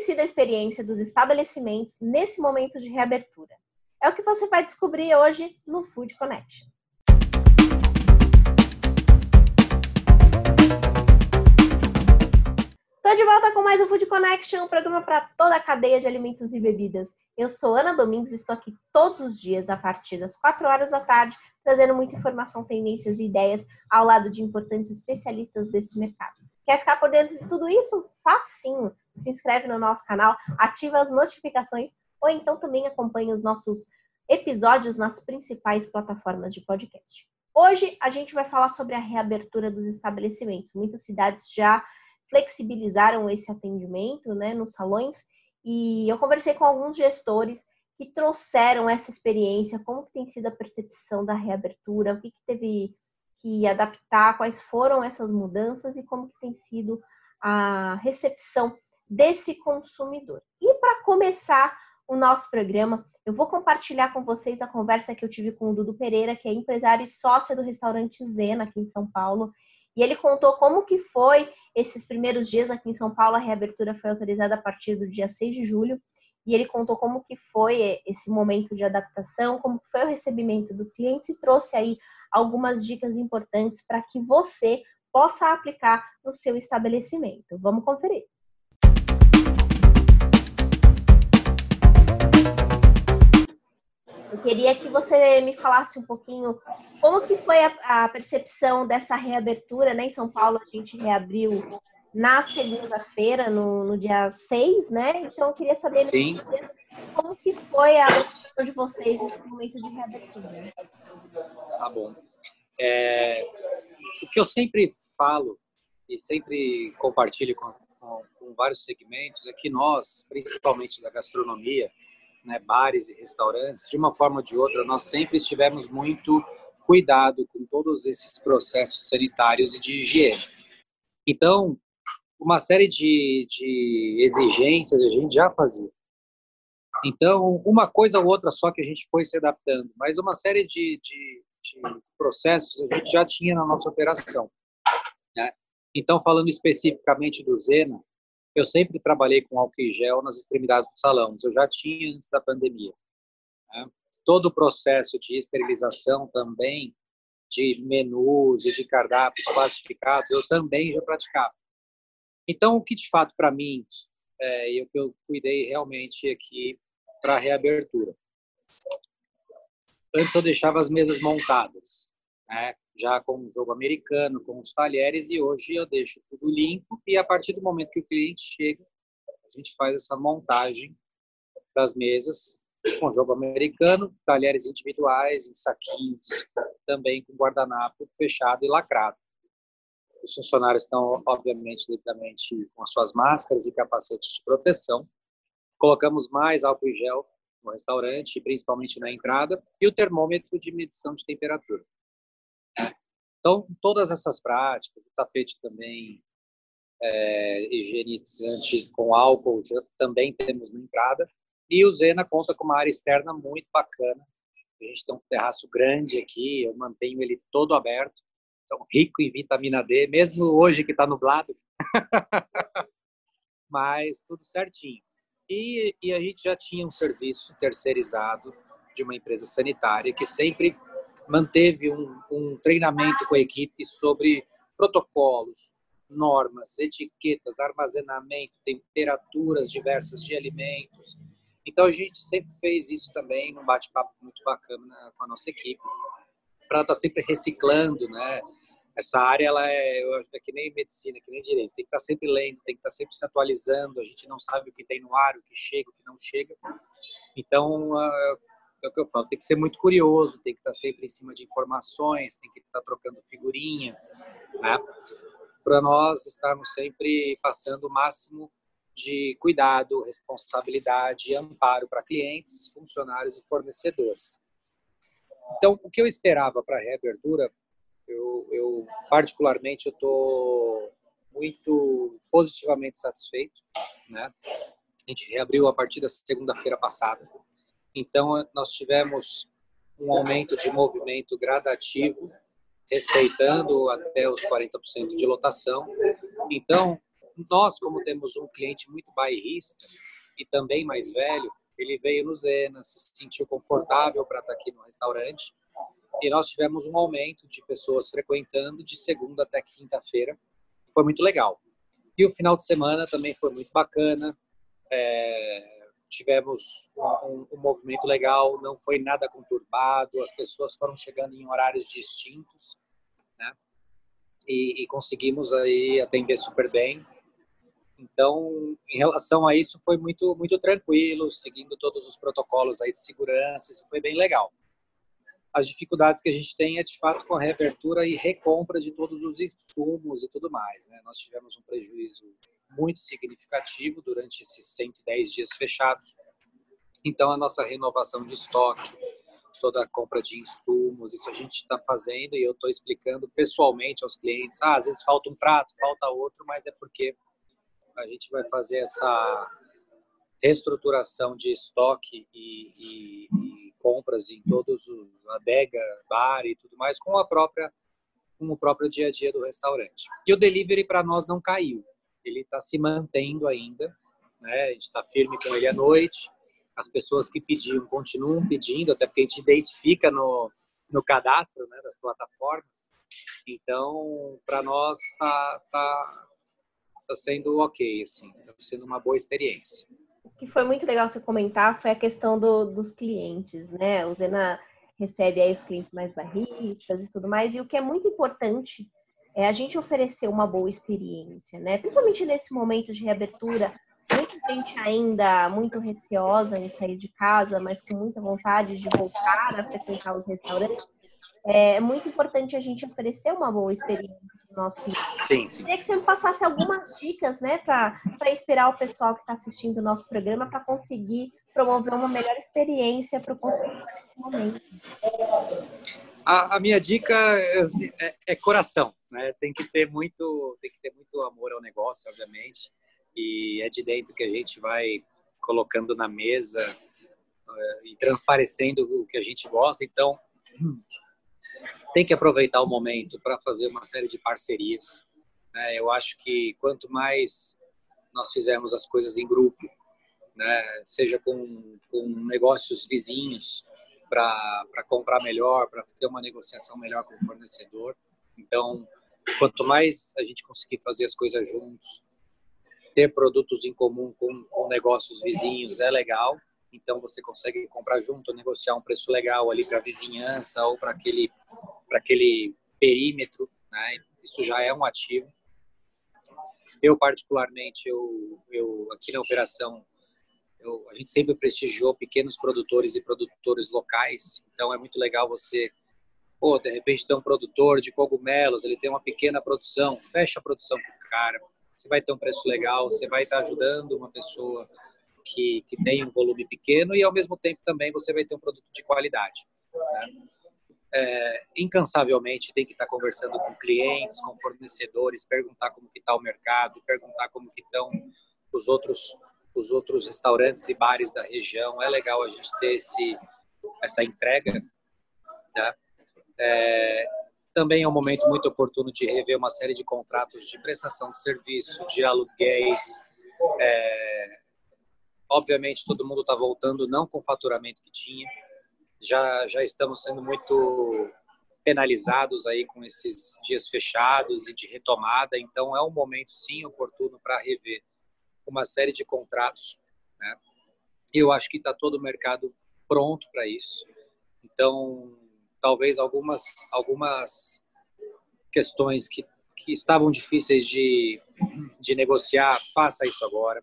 sido a experiência dos estabelecimentos nesse momento de reabertura? É o que você vai descobrir hoje no Food Connection. Estou de volta com mais um Food Connection, um programa para toda a cadeia de alimentos e bebidas. Eu sou Ana Domingues e estou aqui todos os dias a partir das 4 horas da tarde, trazendo muita informação, tendências e ideias ao lado de importantes especialistas desse mercado. Quer ficar por dentro de tudo isso? Facinho! Se inscreve no nosso canal, ativa as notificações ou então também acompanhe os nossos episódios nas principais plataformas de podcast. Hoje a gente vai falar sobre a reabertura dos estabelecimentos. Muitas cidades já flexibilizaram esse atendimento né, nos salões e eu conversei com alguns gestores que trouxeram essa experiência, como que tem sido a percepção da reabertura, o que, que teve que adaptar, quais foram essas mudanças e como que tem sido a recepção desse consumidor. E para começar o nosso programa, eu vou compartilhar com vocês a conversa que eu tive com o Dudu Pereira, que é empresário e sócio do restaurante Zena aqui em São Paulo. E ele contou como que foi esses primeiros dias aqui em São Paulo. A reabertura foi autorizada a partir do dia 6 de julho. E ele contou como que foi esse momento de adaptação, como foi o recebimento dos clientes e trouxe aí algumas dicas importantes para que você possa aplicar no seu estabelecimento. Vamos conferir. Eu queria que você me falasse um pouquinho como que foi a, a percepção dessa reabertura, né? Em São Paulo a gente reabriu na segunda-feira, no, no, dia 6, né? Então eu queria saber vocês, como que foi a percepção de vocês nesse momento de reabertura. Tá bom. É, o que eu sempre falo e sempre compartilho com, com, com vários segmentos é que nós, principalmente da gastronomia, né, bares e restaurantes, de uma forma ou de outra, nós sempre estivemos muito cuidado com todos esses processos sanitários e de higiene. Então, uma série de, de exigências a gente já fazia. Então, uma coisa ou outra só que a gente foi se adaptando, mas uma série de, de, de processos a gente já tinha na nossa operação. Né? Então, falando especificamente do Zena, eu sempre trabalhei com álcool e gel nas extremidades do salão. Eu já tinha antes da pandemia. Né? Todo o processo de esterilização também, de menus e de cardápios classificados, eu também já praticava. Então, o que de fato para mim, é, eu, eu cuidei realmente aqui para a reabertura. Antes eu deixava as mesas montadas, né? Já com o jogo americano, com os talheres, e hoje eu deixo tudo limpo e a partir do momento que o cliente chega, a gente faz essa montagem das mesas com jogo americano, talheres individuais, em saquinhos, também com guardanapo fechado e lacrado. Os funcionários estão, obviamente, devidamente com as suas máscaras e capacetes de proteção. Colocamos mais álcool e gel no restaurante, principalmente na entrada, e o termômetro de medição de temperatura. Então, todas essas práticas, o tapete também é, higienizante com álcool já, também temos na entrada. E o Zena conta com uma área externa muito bacana. A gente tem um terraço grande aqui, eu mantenho ele todo aberto. Então, rico em vitamina D, mesmo hoje que está nublado. Mas tudo certinho. E, e a gente já tinha um serviço terceirizado de uma empresa sanitária que sempre manteve um, um treinamento com a equipe sobre protocolos, normas, etiquetas, armazenamento, temperaturas diversas de alimentos. Então a gente sempre fez isso também num bate-papo muito bacana com a nossa equipe, para estar tá sempre reciclando, né? Essa área ela é, é que nem medicina, que nem direito, tem que estar tá sempre lendo, tem que estar tá sempre se atualizando. A gente não sabe o que tem no ar, o que chega, o que não chega. Então é o que eu falo, tem que ser muito curioso, tem que estar sempre em cima de informações, tem que estar trocando figurinha, né? Para nós estarmos sempre passando o máximo de cuidado, responsabilidade e amparo para clientes, funcionários e fornecedores. Então, o que eu esperava para a reabertura, eu, eu particularmente eu estou muito positivamente satisfeito, né? A gente reabriu a partir da segunda-feira passada então, nós tivemos um aumento de movimento gradativo, respeitando até os 40% de lotação. Então, nós, como temos um cliente muito bairrista e também mais velho, ele veio no Zena, se sentiu confortável para estar tá aqui no restaurante e nós tivemos um aumento de pessoas frequentando de segunda até quinta-feira. Foi muito legal. E o final de semana também foi muito bacana. É, tivemos um, um, movimento legal, não foi nada conturbado, as pessoas foram chegando em horários distintos, né? E, e conseguimos aí atender super bem. Então, em relação a isso, foi muito muito tranquilo, seguindo todos os protocolos aí de segurança, isso foi bem legal. As dificuldades que a gente tem é de fato com a reabertura e recompra de todos os insumos e tudo mais, né? Nós tivemos um prejuízo muito significativo durante esses 110 dias fechados. Então, a nossa renovação de estoque, toda a compra de insumos, isso a gente está fazendo e eu estou explicando pessoalmente aos clientes. Ah, às vezes falta um prato, falta outro, mas é porque a gente vai fazer essa reestruturação de estoque e, e, e compras em todos os adega, bar e tudo mais com a própria com o próprio dia a dia do restaurante. E o delivery para nós não caiu ele está se mantendo ainda, né? A gente está firme com ele à noite. As pessoas que pediam continuam pedindo, até porque a gente identifica no, no cadastro né, das plataformas. Então, para nós está tá, tá sendo ok, assim, está sendo uma boa experiência. O que foi muito legal você comentar foi a questão do, dos clientes, né? O Zena recebe aí os clientes mais barristas e tudo mais, e o que é muito importante é a gente oferecer uma boa experiência, né? Principalmente nesse momento de reabertura, muita gente ainda muito receosa em sair de casa, mas com muita vontade de voltar a frequentar os restaurantes. É muito importante a gente oferecer uma boa experiência para o nosso cliente. Sim, sim. Queria que você me passasse algumas dicas, né, para esperar o pessoal que está assistindo o nosso programa para conseguir promover uma melhor experiência para o consumidor nesse momento. A, a minha dica é, assim, é, é coração né? Tem que ter muito, tem que ter muito amor ao negócio, obviamente, e é de dentro que a gente vai colocando na mesa uh, e transparecendo o que a gente gosta. Então, tem que aproveitar o momento para fazer uma série de parcerias. Né? Eu acho que quanto mais nós fizermos as coisas em grupo, né? seja com, com negócios vizinhos, para comprar melhor, para ter uma negociação melhor com o fornecedor. Então, Quanto mais a gente conseguir fazer as coisas juntos, ter produtos em comum com, com negócios vizinhos é legal. Então você consegue comprar junto, negociar um preço legal ali para a vizinhança ou para aquele aquele perímetro, né? Isso já é um ativo. Eu particularmente eu, eu aqui na operação eu, a gente sempre prestigiou pequenos produtores e produtores locais. Então é muito legal você Pô, de repente tem um produtor de cogumelos, ele tem uma pequena produção, fecha a produção com cara, você vai ter um preço legal, você vai estar ajudando uma pessoa que, que tem um volume pequeno e ao mesmo tempo também você vai ter um produto de qualidade. Né? É, incansavelmente tem que estar conversando com clientes, com fornecedores, perguntar como que está o mercado, perguntar como que estão os outros os outros restaurantes e bares da região. É legal a gente ter esse essa entrega, né? É, também é um momento muito oportuno de rever uma série de contratos de prestação de serviço, de aluguéis. É, obviamente, todo mundo está voltando não com o faturamento que tinha. Já, já estamos sendo muito penalizados aí com esses dias fechados e de retomada. Então, é um momento, sim, oportuno para rever uma série de contratos. Né? Eu acho que está todo o mercado pronto para isso. Então, talvez algumas algumas questões que, que estavam difíceis de, de negociar, faça isso agora.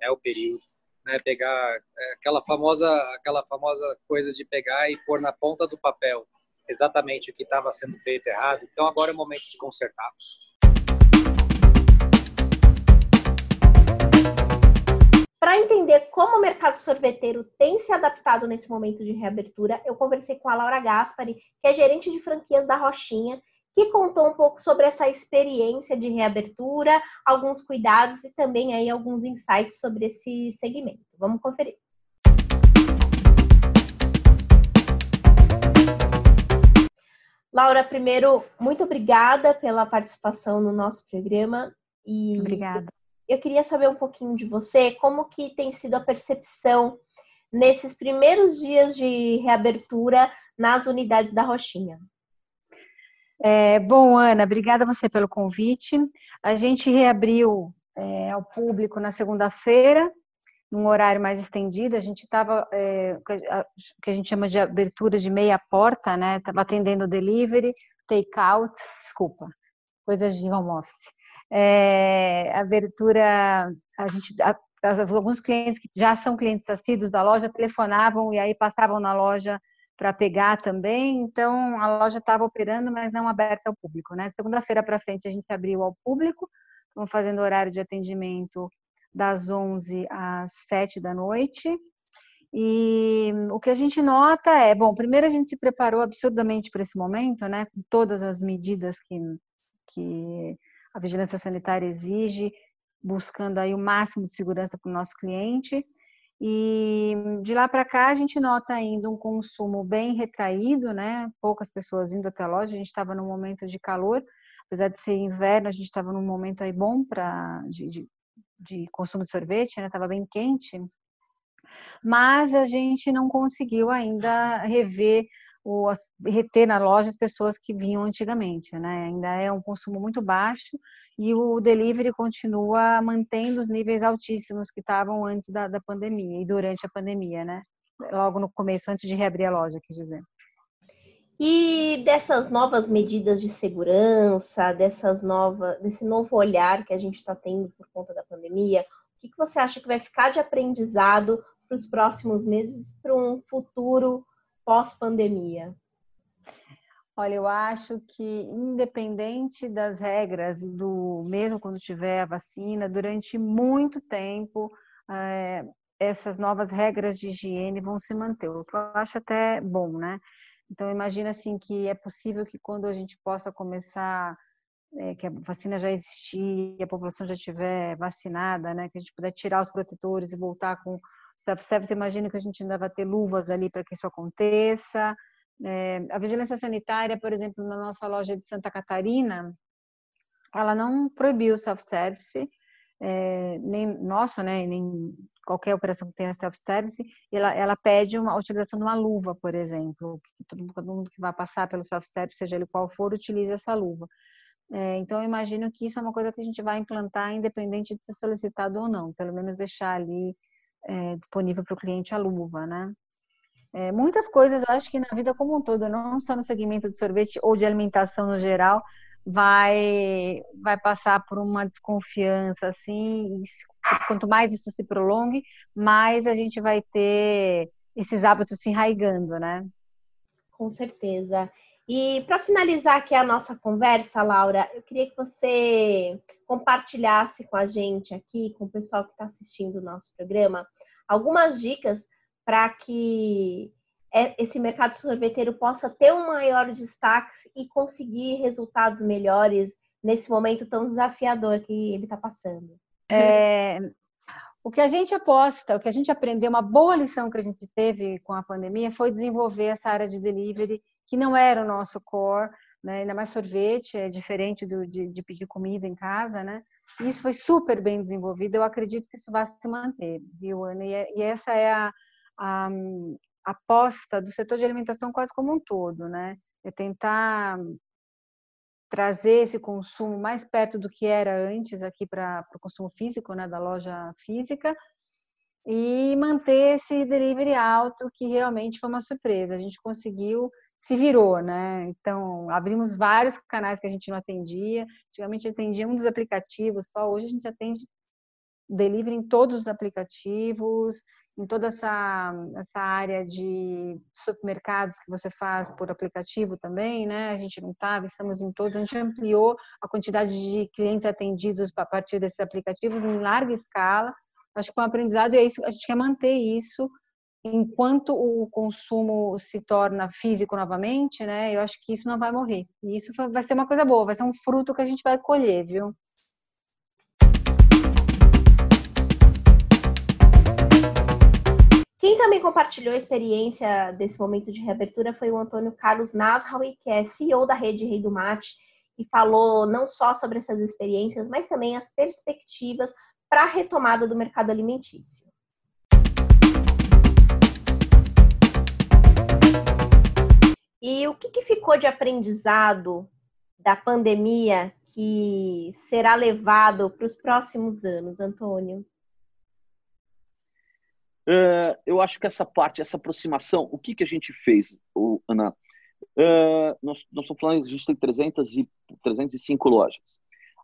É o período, né? Pegar é, aquela famosa aquela famosa coisa de pegar e pôr na ponta do papel exatamente o que estava sendo feito errado. Então agora é o momento de consertar. Para entender como o mercado sorveteiro tem se adaptado nesse momento de reabertura, eu conversei com a Laura Gaspari, que é gerente de franquias da Rochinha, que contou um pouco sobre essa experiência de reabertura, alguns cuidados e também aí alguns insights sobre esse segmento. Vamos conferir. Laura, primeiro, muito obrigada pela participação no nosso programa. E obrigada. Eu queria saber um pouquinho de você, como que tem sido a percepção nesses primeiros dias de reabertura nas unidades da Roxinha. É, bom, Ana, obrigada você pelo convite. A gente reabriu é, ao público na segunda-feira, num horário mais estendido. A gente estava, é, que a gente chama de abertura de meia porta, né? Estava atendendo delivery, take-out, desculpa, coisas de home office. É, abertura, a gente, a, alguns clientes que já são clientes assíduos da loja telefonavam e aí passavam na loja para pegar também. Então a loja estava operando, mas não aberta ao público, né? Segunda-feira para frente a gente abriu ao público, estamos fazendo horário de atendimento das 11 às 7 da noite. E o que a gente nota é, bom, primeiro a gente se preparou absurdamente para esse momento, né, com todas as medidas que, que a vigilância sanitária exige, buscando aí o máximo de segurança para o nosso cliente. E de lá para cá a gente nota ainda um consumo bem retraído, né? Poucas pessoas indo até a loja. A gente estava num momento de calor, apesar de ser inverno, a gente estava num momento aí bom para de, de, de, consumo de sorvete, né? Estava bem quente. Mas a gente não conseguiu ainda rever o, reter na loja as pessoas que vinham antigamente, né? Ainda é um consumo muito baixo e o delivery continua mantendo os níveis altíssimos que estavam antes da, da pandemia e durante a pandemia, né? Logo no começo, antes de reabrir a loja, quis dizer. E dessas novas medidas de segurança, dessas novas, desse novo olhar que a gente está tendo por conta da pandemia, o que, que você acha que vai ficar de aprendizado para os próximos meses, para um futuro pós-pandemia? Olha, eu acho que independente das regras do mesmo quando tiver a vacina, durante muito tempo é, essas novas regras de higiene vão se manter. O que eu acho até bom, né? Então imagina assim que é possível que quando a gente possa começar é, que a vacina já existir, a população já estiver vacinada, né? Que a gente puder tirar os protetores e voltar com você imagina que a gente ainda vai ter luvas ali para que isso aconteça. É, a vigilância sanitária, por exemplo, na nossa loja de Santa Catarina, ela não proibiu o self-service, é, nem nossa, né, nem qualquer operação que tenha self-service, ela, ela pede uma, a utilização de uma luva, por exemplo, que todo, todo mundo que vai passar pelo self-service, seja ele qual for, utilize essa luva. É, então, eu imagino que isso é uma coisa que a gente vai implantar, independente de ser solicitado ou não, pelo menos deixar ali é, disponível para o cliente a luva, né? É, muitas coisas, eu acho que na vida como um todo, não só no segmento de sorvete ou de alimentação no geral, vai vai passar por uma desconfiança assim. Quanto mais isso se prolongue, mais a gente vai ter esses hábitos se enraigando, né? Com certeza. E para finalizar aqui a nossa conversa, Laura, eu queria que você compartilhasse com a gente aqui, com o pessoal que está assistindo o nosso programa, algumas dicas para que é, esse mercado sorveteiro possa ter um maior destaque e conseguir resultados melhores nesse momento tão desafiador que ele está passando. É, o que a gente aposta, o que a gente aprendeu, uma boa lição que a gente teve com a pandemia foi desenvolver essa área de delivery que não era o nosso core, né? ainda mais sorvete, é diferente do, de, de pedir comida em casa, né? Isso foi super bem desenvolvido, eu acredito que isso vai se manter, viu, Ana? E, é, e essa é a, a, a aposta do setor de alimentação quase como um todo, né? É tentar trazer esse consumo mais perto do que era antes aqui para o consumo físico, né, da loja física, e manter esse delivery alto, que realmente foi uma surpresa. A gente conseguiu se virou, né? Então, abrimos vários canais que a gente não atendia. Antigamente atendia um dos aplicativos só, hoje a gente atende delivery em todos os aplicativos, em toda essa, essa área de supermercados que você faz por aplicativo também, né? A gente não estava, estamos em todos, a gente ampliou a quantidade de clientes atendidos a partir desses aplicativos em larga escala. Acho que foi um aprendizado e é isso, a gente quer manter isso enquanto o consumo se torna físico novamente, né? Eu acho que isso não vai morrer. E isso vai ser uma coisa boa, vai ser um fruto que a gente vai colher, viu? Quem também compartilhou a experiência desse momento de reabertura foi o Antônio Carlos Nasraui, que é CEO da Rede Rei do Mate, e falou não só sobre essas experiências, mas também as perspectivas para a retomada do mercado alimentício. E o que, que ficou de aprendizado da pandemia que será levado para os próximos anos, Antônio? Uh, eu acho que essa parte, essa aproximação, o que, que a gente fez, Ana? Uh, nós, nós estamos falando, a gente tem 300 e, 305 lojas.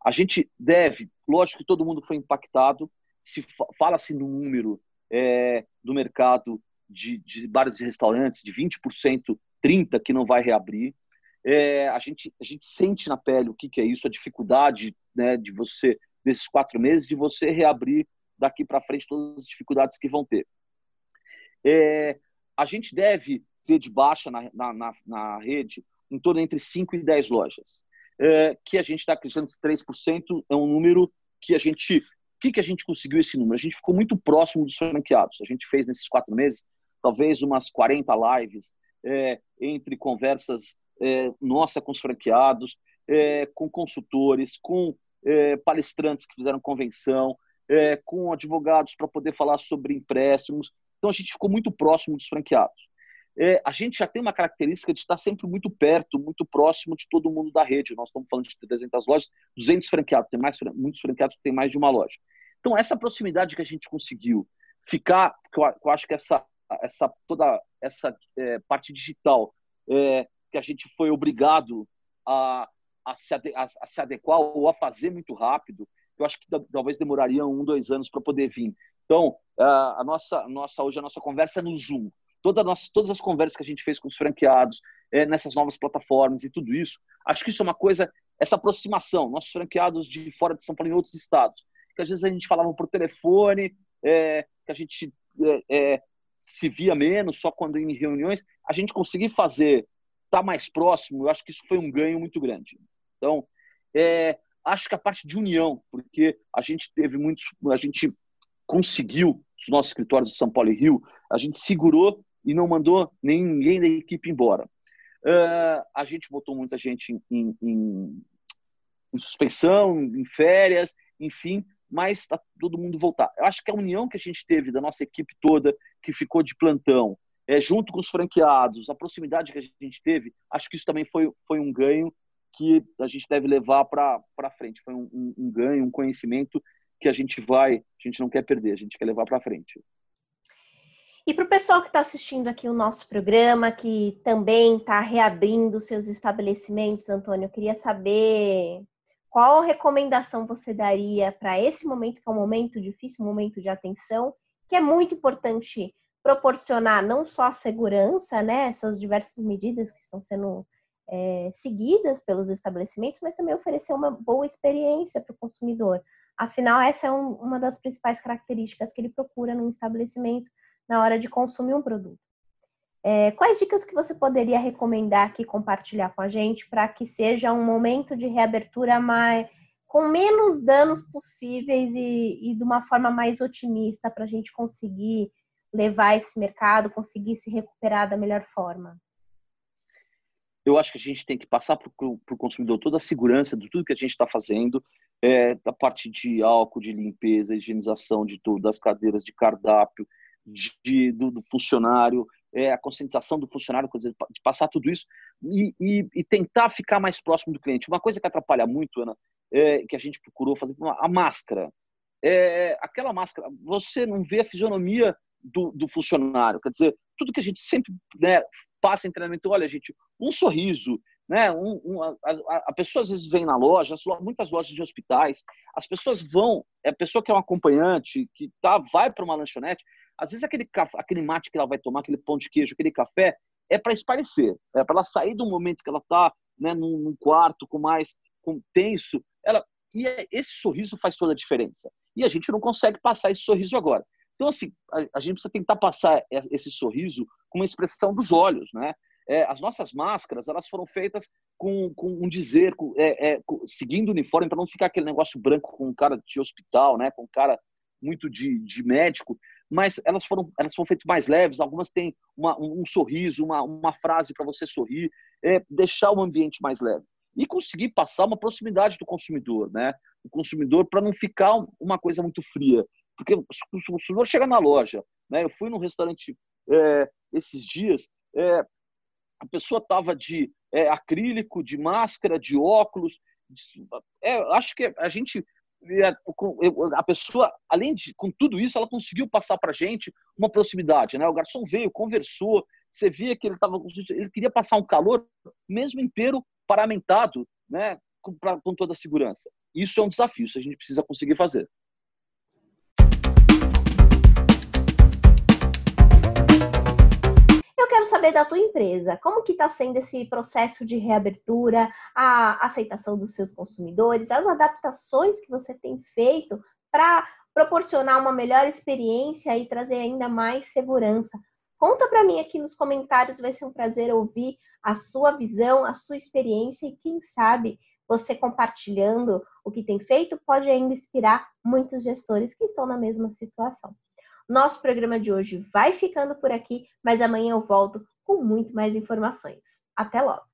A gente deve, lógico que todo mundo foi impactado, se fala-se no número é, do mercado de, de bares e restaurantes, de 20%, 30% que não vai reabrir. É, a, gente, a gente sente na pele o que, que é isso, a dificuldade né, de você, desses quatro meses, de você reabrir daqui para frente todas as dificuldades que vão ter. É, a gente deve ter de baixa na, na, na, rede em torno entre 5 e 10 lojas, é, que a gente está que 3% é um número que a gente... O que, que a gente conseguiu esse número? A gente ficou muito próximo dos franqueados. A gente fez nesses quatro meses talvez umas 40 lives é, entre conversas é, nossa com os franqueados, é, com consultores, com é, palestrantes que fizeram convenção, é, com advogados para poder falar sobre empréstimos. Então a gente ficou muito próximo dos franqueados. É, a gente já tem uma característica de estar sempre muito perto, muito próximo de todo mundo da rede. Nós estamos falando de 300 lojas, 200 franqueados, tem mais, muitos franqueados que têm mais de uma loja. Então, essa proximidade que a gente conseguiu ficar, eu, acho que essa, essa toda essa é, parte digital é, que a gente foi obrigado a, a, se a, a, se adequar ou a fazer muito rápido, eu acho que talvez demoraria um, dois anos para poder vir. Então, a nossa, nossa, hoje a nossa conversa é no Zoom. Toda nossa, todas as conversas que a gente fez com os franqueados, é, nessas novas plataformas e tudo isso, acho que isso é uma coisa, essa aproximação, nossos franqueados de fora de São Paulo em outros estados, que às vezes a gente falava por telefone, é, que a gente é, é se via menos, só quando em reuniões, a gente conseguir fazer, estar tá mais próximo, eu acho que isso foi um ganho muito grande. Então, é, acho que a parte de união, porque a gente teve muitos, a gente conseguiu, os nossos escritórios de São Paulo e Rio, a gente segurou e não mandou ninguém da equipe embora. Uh, a gente botou muita gente em, em, em, em suspensão, em férias, enfim, mas está todo mundo voltar. Eu acho que a união que a gente teve da nossa equipe toda, que ficou de plantão, é, junto com os franqueados, a proximidade que a gente teve, acho que isso também foi, foi um ganho que a gente deve levar para frente. Foi um, um, um, ganho, um conhecimento que a gente vai, a gente não quer perder, a gente quer levar para frente. E para o pessoal que está assistindo aqui o nosso programa, que também está reabrindo seus estabelecimentos, Antônio, eu queria saber qual recomendação você daria para esse momento, que é um momento difícil, um momento de atenção, que é muito importante proporcionar não só a segurança, né, essas diversas medidas que estão sendo é, seguidas pelos estabelecimentos, mas também oferecer uma boa experiência para o consumidor. Afinal, essa é um, uma das principais características que ele procura num estabelecimento na hora de consumir um produto. É, quais dicas que você poderia recomendar aqui, compartilhar com a gente, para que seja um momento de reabertura mais, com menos danos possíveis e, e de uma forma mais otimista para a gente conseguir levar esse mercado, conseguir se recuperar da melhor forma? Eu acho que a gente tem que passar para o consumidor toda a segurança de tudo que a gente está fazendo, é, da parte de álcool, de limpeza, higienização de tudo, das cadeiras, de cardápio, de, do, do funcionário, é, a conscientização do funcionário, de passar tudo isso e, e, e, tentar ficar mais próximo do cliente. Uma coisa que atrapalha muito, Ana, é, que a gente procurou fazer, a máscara. É, aquela máscara, você não vê a fisionomia do, do funcionário, quer dizer, tudo que a gente sempre né, passa em treinamento, olha, gente, um sorriso, né? Um, um, a, a, pessoa às vezes vem na loja, muitas lojas de hospitais, as pessoas vão, é a pessoa que é um acompanhante, que tá, vai para uma lanchonete, às vezes aquele, aquele mate que ela vai tomar, aquele pão de queijo, aquele café, é para esparecer, é para ela sair do momento que ela está né, num, num, quarto com mais com tenso, ela e é, esse sorriso faz toda a diferença. E a gente não consegue passar esse sorriso agora. Então assim, a, a gente precisa tentar passar esse sorriso com uma expressão dos olhos, né? É, as nossas máscaras elas foram feitas com, com um dizer, com, é, é, com, seguindo o uniforme para não ficar aquele negócio branco com cara de hospital, né? Com cara muito de, de médico mas elas foram, elas foram feitas mais leves, algumas têm uma, um, sorriso, uma, uma frase para você sorrir, é, deixar o ambiente mais leve. e conseguir passar uma proximidade do consumidor, né? O consumidor para não ficar uma coisa muito fria, porque o consumidor chega na loja, né? Eu fui num restaurante é, esses dias, é, a pessoa estava de é, acrílico, de máscara, de óculos. É, acho que a gente a pessoa, além de com tudo isso, ela conseguiu passar para gente uma proximidade, né? O garçom veio, conversou, você via que ele estava ele queria passar um calor mesmo inteiro paramentado, né? Com, pra, com toda a segurança. Isso é um desafio, isso a gente precisa conseguir fazer. Quero saber da tua empresa, como que está sendo esse processo de reabertura, a aceitação dos seus consumidores, as adaptações que você tem feito para proporcionar uma melhor experiência e trazer ainda mais segurança. Conta para mim aqui nos comentários, vai ser um prazer ouvir a sua visão, a sua experiência e quem sabe você compartilhando o que tem feito pode ainda inspirar muitos gestores que estão na mesma situação. Nosso programa de hoje vai ficando por aqui, mas amanhã eu volto com muito mais informações. Até logo!